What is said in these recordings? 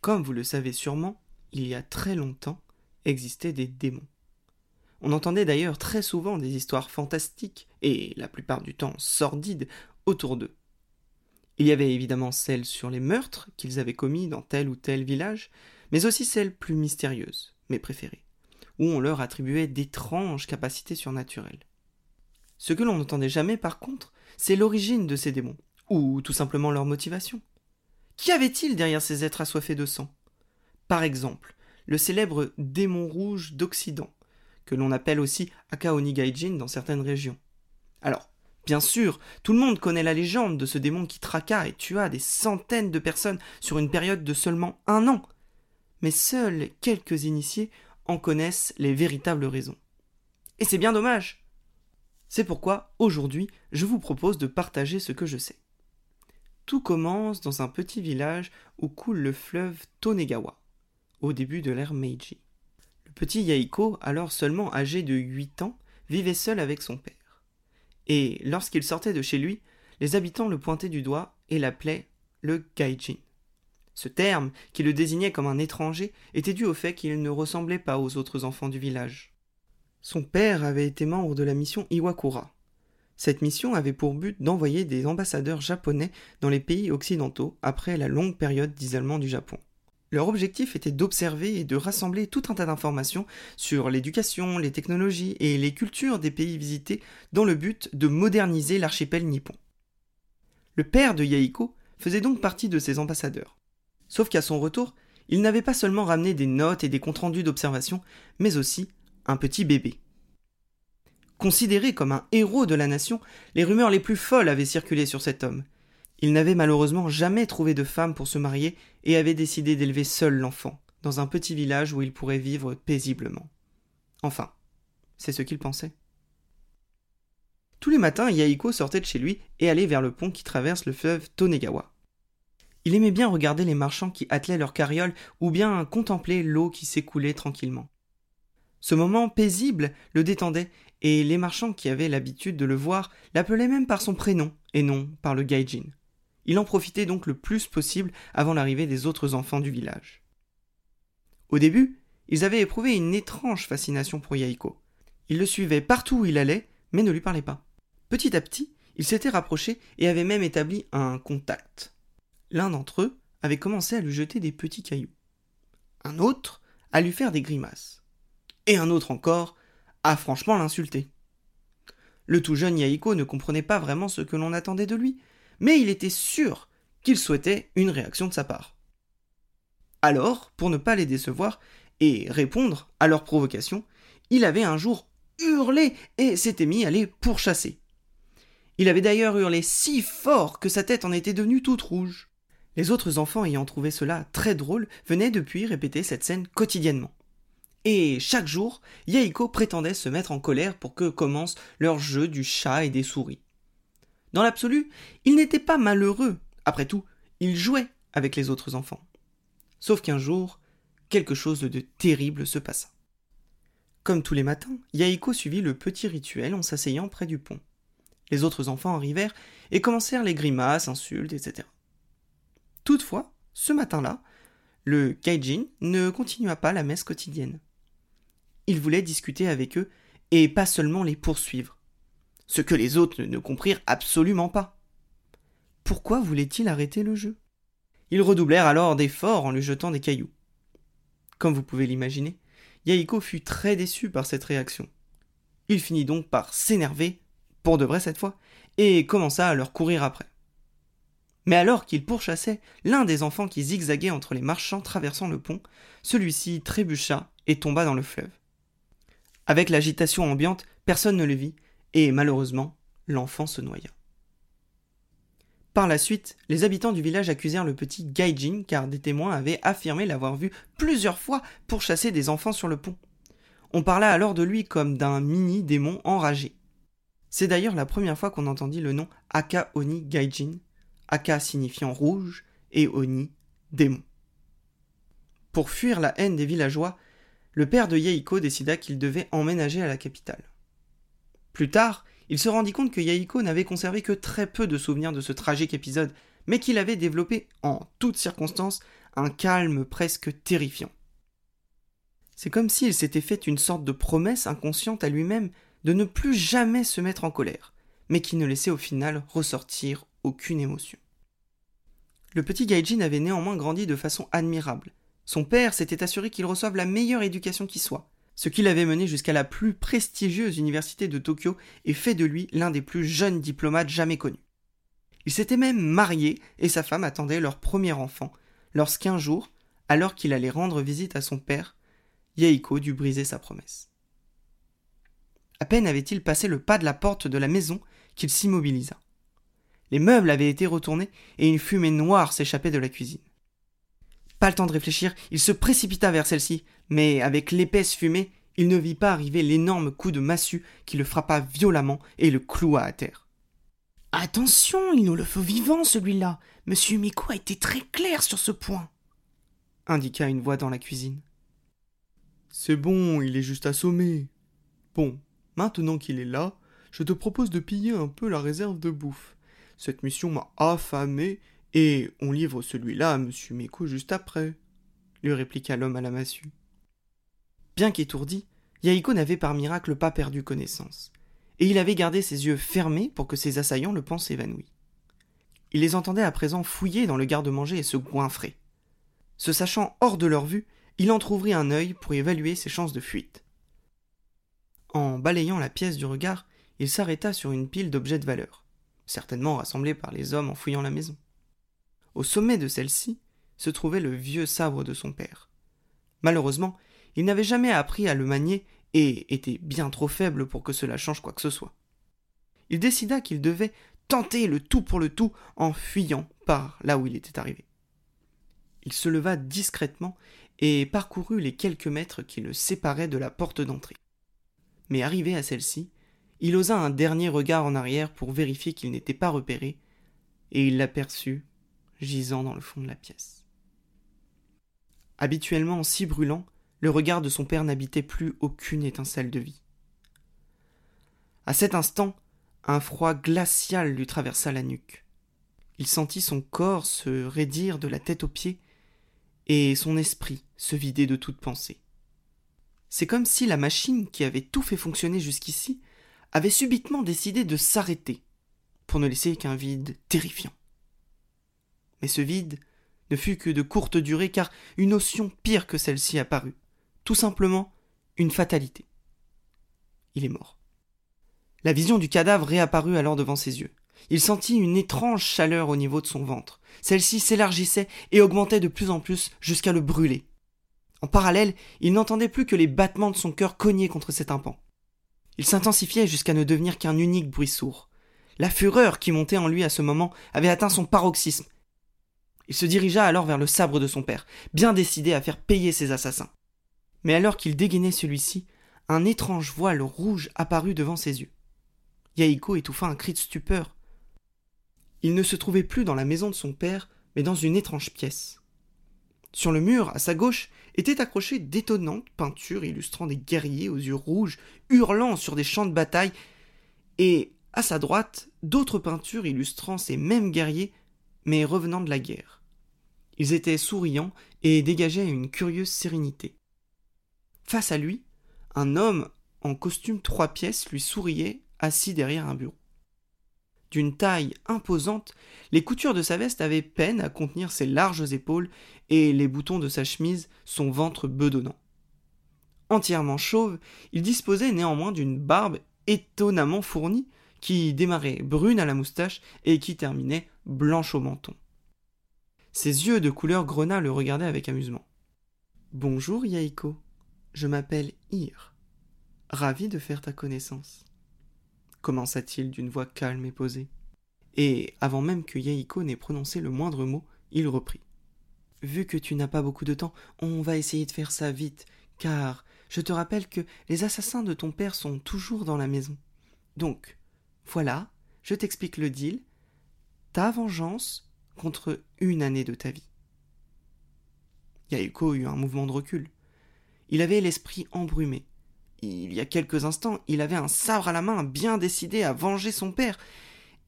Comme vous le savez sûrement, il y a très longtemps existaient des démons. On entendait d'ailleurs très souvent des histoires fantastiques, et la plupart du temps sordides, autour d'eux. Il y avait évidemment celles sur les meurtres qu'ils avaient commis dans tel ou tel village, mais aussi celles plus mystérieuses, mes préférées, où on leur attribuait d'étranges capacités surnaturelles. Ce que l'on n'entendait jamais par contre, c'est l'origine de ces démons, ou tout simplement leur motivation. Qu'y avait-il derrière ces êtres assoiffés de sang? Par exemple, le célèbre démon rouge d'Occident, que l'on appelle aussi Akaoni Gaijin dans certaines régions. Alors, bien sûr, tout le monde connaît la légende de ce démon qui traqua et tua des centaines de personnes sur une période de seulement un an. Mais seuls quelques initiés en connaissent les véritables raisons. Et c'est bien dommage. C'est pourquoi, aujourd'hui, je vous propose de partager ce que je sais. Tout commence dans un petit village où coule le fleuve Tonegawa, au début de l'ère Meiji. Le petit Yaiko, alors seulement âgé de 8 ans, vivait seul avec son père. Et lorsqu'il sortait de chez lui, les habitants le pointaient du doigt et l'appelaient le Gaijin. Ce terme, qui le désignait comme un étranger, était dû au fait qu'il ne ressemblait pas aux autres enfants du village. Son père avait été membre de la mission Iwakura, cette mission avait pour but d'envoyer des ambassadeurs japonais dans les pays occidentaux après la longue période d'isolement du Japon. Leur objectif était d'observer et de rassembler tout un tas d'informations sur l'éducation, les technologies et les cultures des pays visités dans le but de moderniser l'archipel nippon. Le père de Yaiko faisait donc partie de ces ambassadeurs. Sauf qu'à son retour, il n'avait pas seulement ramené des notes et des comptes rendus d'observation, mais aussi un petit bébé. Considéré comme un héros de la nation, les rumeurs les plus folles avaient circulé sur cet homme. Il n'avait malheureusement jamais trouvé de femme pour se marier et avait décidé d'élever seul l'enfant, dans un petit village où il pourrait vivre paisiblement. Enfin, c'est ce qu'il pensait. Tous les matins, Yaiko sortait de chez lui et allait vers le pont qui traverse le fleuve Tonegawa. Il aimait bien regarder les marchands qui attelaient leurs carrioles ou bien contempler l'eau qui s'écoulait tranquillement. Ce moment paisible le détendait et les marchands qui avaient l'habitude de le voir l'appelaient même par son prénom et non par le gaijin. Il en profitait donc le plus possible avant l'arrivée des autres enfants du village. Au début, ils avaient éprouvé une étrange fascination pour Yaiko. Ils le suivaient partout où il allait, mais ne lui parlaient pas. Petit à petit, ils s'étaient rapprochés et avaient même établi un contact. L'un d'entre eux avait commencé à lui jeter des petits cailloux. Un autre à lui faire des grimaces. Et un autre encore a franchement l'insulter. Le tout jeune Yaiko ne comprenait pas vraiment ce que l'on attendait de lui, mais il était sûr qu'il souhaitait une réaction de sa part. Alors, pour ne pas les décevoir et répondre à leurs provocations, il avait un jour hurlé et s'était mis à les pourchasser. Il avait d'ailleurs hurlé si fort que sa tête en était devenue toute rouge. Les autres enfants ayant trouvé cela très drôle venaient depuis répéter cette scène quotidiennement. Et chaque jour, Yaiko prétendait se mettre en colère pour que commence leur jeu du chat et des souris. Dans l'absolu, il n'était pas malheureux. Après tout, il jouait avec les autres enfants. Sauf qu'un jour, quelque chose de terrible se passa. Comme tous les matins, Yaiko suivit le petit rituel en s'asseyant près du pont. Les autres enfants arrivèrent et commencèrent les grimaces, insultes, etc. Toutefois, ce matin-là, le Gaijin ne continua pas la messe quotidienne. Il voulait discuter avec eux et pas seulement les poursuivre. Ce que les autres ne comprirent absolument pas. Pourquoi voulait-il arrêter le jeu? Ils redoublèrent alors d'efforts en lui jetant des cailloux. Comme vous pouvez l'imaginer, Yaiko fut très déçu par cette réaction. Il finit donc par s'énerver, pour de vrai cette fois, et commença à leur courir après. Mais alors qu'il pourchassait l'un des enfants qui zigzaguait entre les marchands traversant le pont, celui-ci trébucha et tomba dans le fleuve. Avec l'agitation ambiante, personne ne le vit, et malheureusement, l'enfant se noya. Par la suite, les habitants du village accusèrent le petit Gaijin car des témoins avaient affirmé l'avoir vu plusieurs fois pour chasser des enfants sur le pont. On parla alors de lui comme d'un mini démon enragé. C'est d'ailleurs la première fois qu'on entendit le nom Aka Oni Gaijin, Aka signifiant rouge et Oni démon. Pour fuir la haine des villageois, le père de Yaiko décida qu'il devait emménager à la capitale. Plus tard, il se rendit compte que Yaiko n'avait conservé que très peu de souvenirs de ce tragique épisode, mais qu'il avait développé en toutes circonstances un calme presque terrifiant. C'est comme s'il s'était fait une sorte de promesse inconsciente à lui-même de ne plus jamais se mettre en colère, mais qui ne laissait au final ressortir aucune émotion. Le petit Gaijin avait néanmoins grandi de façon admirable. Son père s'était assuré qu'il reçoive la meilleure éducation qui soit, ce qui l'avait mené jusqu'à la plus prestigieuse université de Tokyo et fait de lui l'un des plus jeunes diplomates jamais connus. Il s'était même marié et sa femme attendait leur premier enfant, lorsqu'un jour, alors qu'il allait rendre visite à son père, Yaiko dut briser sa promesse. À peine avait-il passé le pas de la porte de la maison qu'il s'immobilisa. Les meubles avaient été retournés et une fumée noire s'échappait de la cuisine. Pas le temps de réfléchir, il se précipita vers celle-ci, mais avec l'épaisse fumée, il ne vit pas arriver l'énorme coup de massue qui le frappa violemment et le cloua à terre. Attention, il nous le faut vivant, celui-là. Monsieur Miko a été très clair sur ce point. indiqua une voix dans la cuisine. C'est bon, il est juste assommé. Bon, maintenant qu'il est là, je te propose de piller un peu la réserve de bouffe. Cette mission m'a affamé, et on livre celui-là à monsieur Miko juste après, lui répliqua l'homme à la massue. Bien qu'étourdi, Yaiko n'avait par miracle pas perdu connaissance, et il avait gardé ses yeux fermés pour que ses assaillants le pensent évanoui. Il les entendait à présent fouiller dans le garde-manger et se goinfrer. Se sachant hors de leur vue, il entr'ouvrit un œil pour évaluer ses chances de fuite. En balayant la pièce du regard, il s'arrêta sur une pile d'objets de valeur, certainement rassemblés par les hommes en fouillant la maison. Au sommet de celle-ci se trouvait le vieux sabre de son père. Malheureusement, il n'avait jamais appris à le manier et était bien trop faible pour que cela change quoi que ce soit. Il décida qu'il devait tenter le tout pour le tout en fuyant par là où il était arrivé. Il se leva discrètement et parcourut les quelques mètres qui le séparaient de la porte d'entrée. Mais arrivé à celle-ci, il osa un dernier regard en arrière pour vérifier qu'il n'était pas repéré, et il l'aperçut gisant dans le fond de la pièce. Habituellement si brûlant, le regard de son père n'habitait plus aucune étincelle de vie. À cet instant, un froid glacial lui traversa la nuque. Il sentit son corps se raidir de la tête aux pieds et son esprit se vider de toute pensée. C'est comme si la machine qui avait tout fait fonctionner jusqu'ici avait subitement décidé de s'arrêter pour ne laisser qu'un vide terrifiant. Mais ce vide ne fut que de courte durée car une notion pire que celle-ci apparut. Tout simplement une fatalité. Il est mort. La vision du cadavre réapparut alors devant ses yeux. Il sentit une étrange chaleur au niveau de son ventre. Celle-ci s'élargissait et augmentait de plus en plus jusqu'à le brûler. En parallèle, il n'entendait plus que les battements de son cœur cogner contre cet tympan. Il s'intensifiait jusqu'à ne devenir qu'un unique bruit sourd. La fureur qui montait en lui à ce moment avait atteint son paroxysme. Il se dirigea alors vers le sabre de son père, bien décidé à faire payer ses assassins. Mais alors qu'il dégainait celui-ci, un étrange voile rouge apparut devant ses yeux. Yaiko étouffa un cri de stupeur. Il ne se trouvait plus dans la maison de son père, mais dans une étrange pièce. Sur le mur, à sa gauche, étaient accrochées d'étonnantes peintures illustrant des guerriers aux yeux rouges, hurlant sur des champs de bataille, et à sa droite, d'autres peintures illustrant ces mêmes guerriers, mais revenant de la guerre. Ils étaient souriants et dégageaient une curieuse sérénité. Face à lui, un homme en costume trois pièces lui souriait assis derrière un bureau. D'une taille imposante, les coutures de sa veste avaient peine à contenir ses larges épaules et les boutons de sa chemise son ventre bedonnant. Entièrement chauve, il disposait néanmoins d'une barbe étonnamment fournie qui démarrait brune à la moustache et qui terminait blanche au menton. Ses yeux de couleur grenat le regardaient avec amusement. Bonjour Yaiko, je m'appelle Ir. Ravi de faire ta connaissance commença-t-il d'une voix calme et posée. Et avant même que Yaiko n'ait prononcé le moindre mot, il reprit. Vu que tu n'as pas beaucoup de temps, on va essayer de faire ça vite, car je te rappelle que les assassins de ton père sont toujours dans la maison. Donc, voilà, je t'explique le deal. Ta vengeance contre une année de ta vie. Yaiko eut un mouvement de recul. Il avait l'esprit embrumé il y a quelques instants, il avait un sabre à la main, bien décidé à venger son père,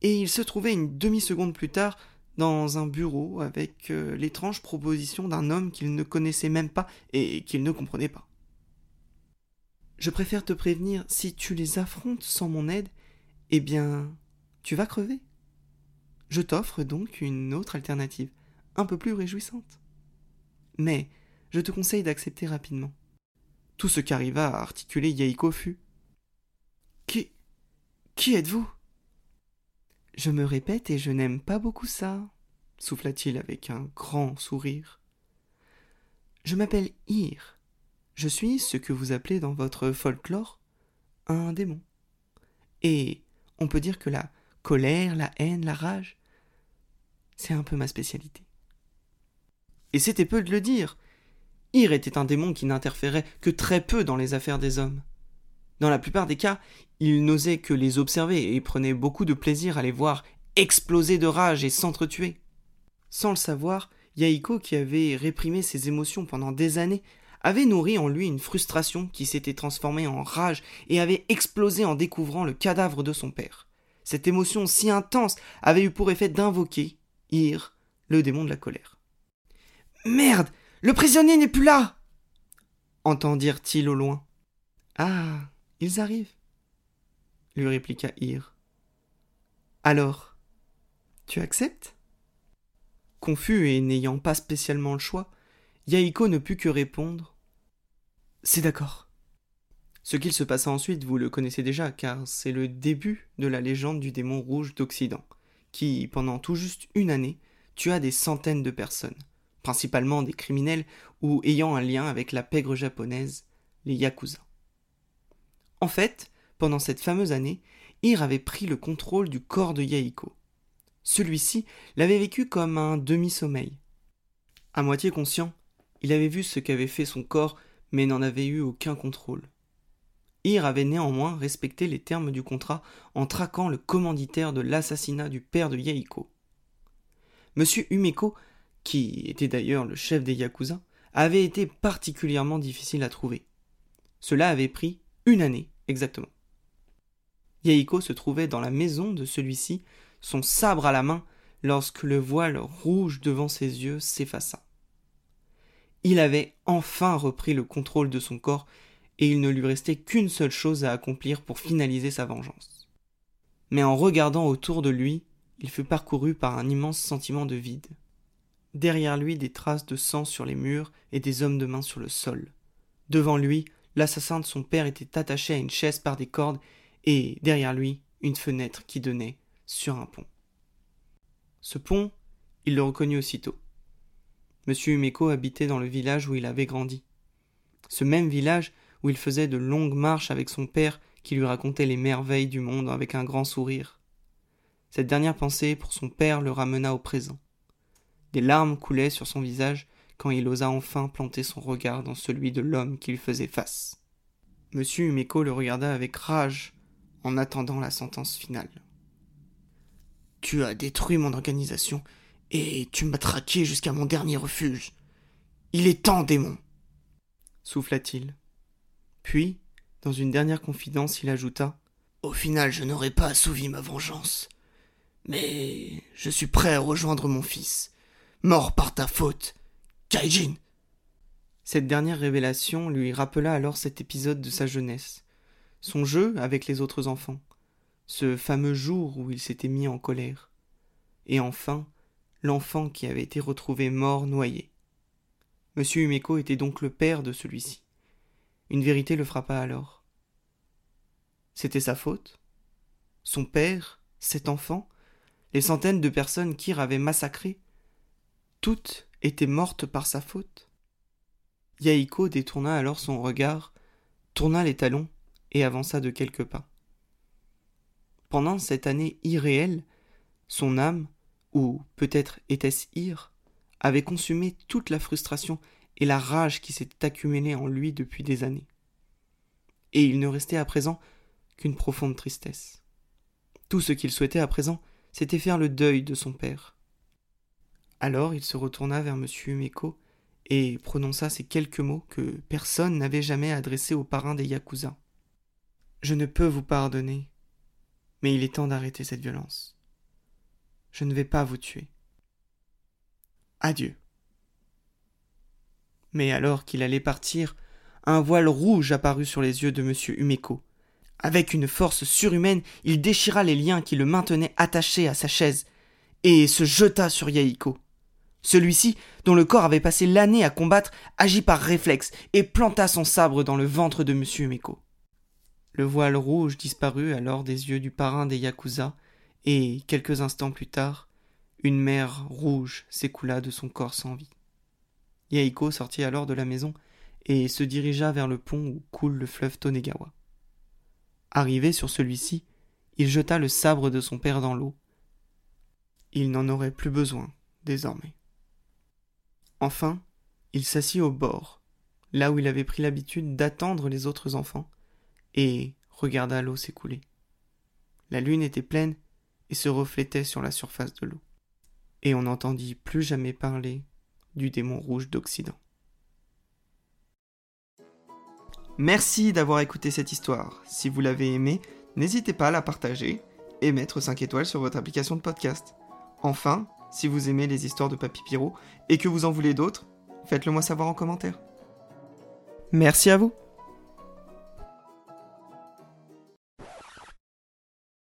et il se trouvait une demi-seconde plus tard dans un bureau avec euh, l'étrange proposition d'un homme qu'il ne connaissait même pas et qu'il ne comprenait pas. Je préfère te prévenir, si tu les affrontes sans mon aide, eh bien, tu vas crever. Je t'offre donc une autre alternative, un peu plus réjouissante. Mais je te conseille d'accepter rapidement. Tout ce qu'arriva à articuler Yaiko fut Qui. Qui êtes-vous? Je me répète et je n'aime pas beaucoup ça, souffla-t-il avec un grand sourire. Je m'appelle Ir. Je suis ce que vous appelez dans votre folklore un démon. Et on peut dire que la colère, la haine, la rage, c'est un peu ma spécialité. Et c'était peu de le dire. Ir était un démon qui n'interférait que très peu dans les affaires des hommes. Dans la plupart des cas, il n'osait que les observer et prenait beaucoup de plaisir à les voir exploser de rage et s'entretuer. Sans le savoir, Yaiko, qui avait réprimé ses émotions pendant des années, avait nourri en lui une frustration qui s'était transformée en rage et avait explosé en découvrant le cadavre de son père. Cette émotion si intense avait eu pour effet d'invoquer Ir, le démon de la colère. Merde Le prisonnier n'est plus là entendirent-ils au loin. Ah Ils arrivent lui répliqua Ir. Alors Tu acceptes? Confus et n'ayant pas spécialement le choix, Yaiko ne put que répondre C'est d'accord. Ce qu'il se passa ensuite, vous le connaissez déjà, car c'est le début de la légende du démon rouge d'Occident, qui, pendant tout juste une année, tua des centaines de personnes, principalement des criminels ou ayant un lien avec la pègre japonaise, les Yakuza. En fait, pendant cette fameuse année, Ir avait pris le contrôle du corps de Yaiko. Celui-ci l'avait vécu comme un demi-sommeil. À moitié conscient, il avait vu ce qu'avait fait son corps, mais n'en avait eu aucun contrôle. Ir avait néanmoins respecté les termes du contrat en traquant le commanditaire de l'assassinat du père de Yaiko. Monsieur Umeko, qui était d'ailleurs le chef des Yakuza, avait été particulièrement difficile à trouver. Cela avait pris une année exactement. Yaiko se trouvait dans la maison de celui-ci, son sabre à la main, lorsque le voile rouge devant ses yeux s'effaça. Il avait enfin repris le contrôle de son corps et il ne lui restait qu'une seule chose à accomplir pour finaliser sa vengeance. Mais en regardant autour de lui, il fut parcouru par un immense sentiment de vide. Derrière lui des traces de sang sur les murs et des hommes de main sur le sol. Devant lui, l'assassin de son père était attaché à une chaise par des cordes, et derrière lui, une fenêtre qui donnait sur un pont. Ce pont, il le reconnut aussitôt. Monsieur Umeko habitait dans le village où il avait grandi. Ce même village où il faisait de longues marches avec son père qui lui racontait les merveilles du monde avec un grand sourire. Cette dernière pensée pour son père le ramena au présent. Des larmes coulaient sur son visage quand il osa enfin planter son regard dans celui de l'homme qui lui faisait face. Monsieur Umeko le regarda avec rage en attendant la sentence finale. Tu as détruit mon organisation et tu m'as traqué jusqu'à mon dernier refuge. Il est temps, démon souffla-t-il. Puis, dans une dernière confidence, il ajouta Au final, je n'aurais pas assouvi ma vengeance. Mais je suis prêt à rejoindre mon fils, mort par ta faute, Kaijin. Cette dernière révélation lui rappela alors cet épisode de sa jeunesse, son jeu avec les autres enfants, ce fameux jour où il s'était mis en colère, et enfin l'enfant qui avait été retrouvé mort noyé. Monsieur Umeko était donc le père de celui-ci. Une vérité le frappa alors. C'était sa faute Son père Cet enfant Les centaines de personnes qu'Ir avait massacrées Toutes étaient mortes par sa faute Yaiko détourna alors son regard, tourna les talons et avança de quelques pas. Pendant cette année irréelle, son âme, ou peut-être était-ce Ir, avait consumé toute la frustration et la rage qui s'était accumulée en lui depuis des années. Et il ne restait à présent qu'une profonde tristesse. Tout ce qu'il souhaitait à présent, c'était faire le deuil de son père. Alors il se retourna vers M. Umeko et prononça ces quelques mots que personne n'avait jamais adressés au parrain des Yakuza. Je ne peux vous pardonner, mais il est temps d'arrêter cette violence. Je ne vais pas vous tuer. Adieu. Mais alors qu'il allait partir, un voile rouge apparut sur les yeux de M. Umeko. Avec une force surhumaine, il déchira les liens qui le maintenaient attaché à sa chaise et se jeta sur Yaiko. Celui-ci, dont le corps avait passé l'année à combattre, agit par réflexe et planta son sabre dans le ventre de M. Umeko. Le voile rouge disparut alors des yeux du parrain des Yakuza, et, quelques instants plus tard, une mer rouge s'écoula de son corps sans vie. Yaiko sortit alors de la maison et se dirigea vers le pont où coule le fleuve Tonegawa. Arrivé sur celui-ci, il jeta le sabre de son père dans l'eau. Il n'en aurait plus besoin, désormais. Enfin, il s'assit au bord, là où il avait pris l'habitude d'attendre les autres enfants, et regarda l'eau s'écouler. La lune était pleine et se reflétait sur la surface de l'eau. Et on n'entendit plus jamais parler du démon rouge d'Occident. Merci d'avoir écouté cette histoire. Si vous l'avez aimée, n'hésitez pas à la partager et mettre 5 étoiles sur votre application de podcast. Enfin, si vous aimez les histoires de Papy Pierrot et que vous en voulez d'autres, faites-le moi savoir en commentaire. Merci à vous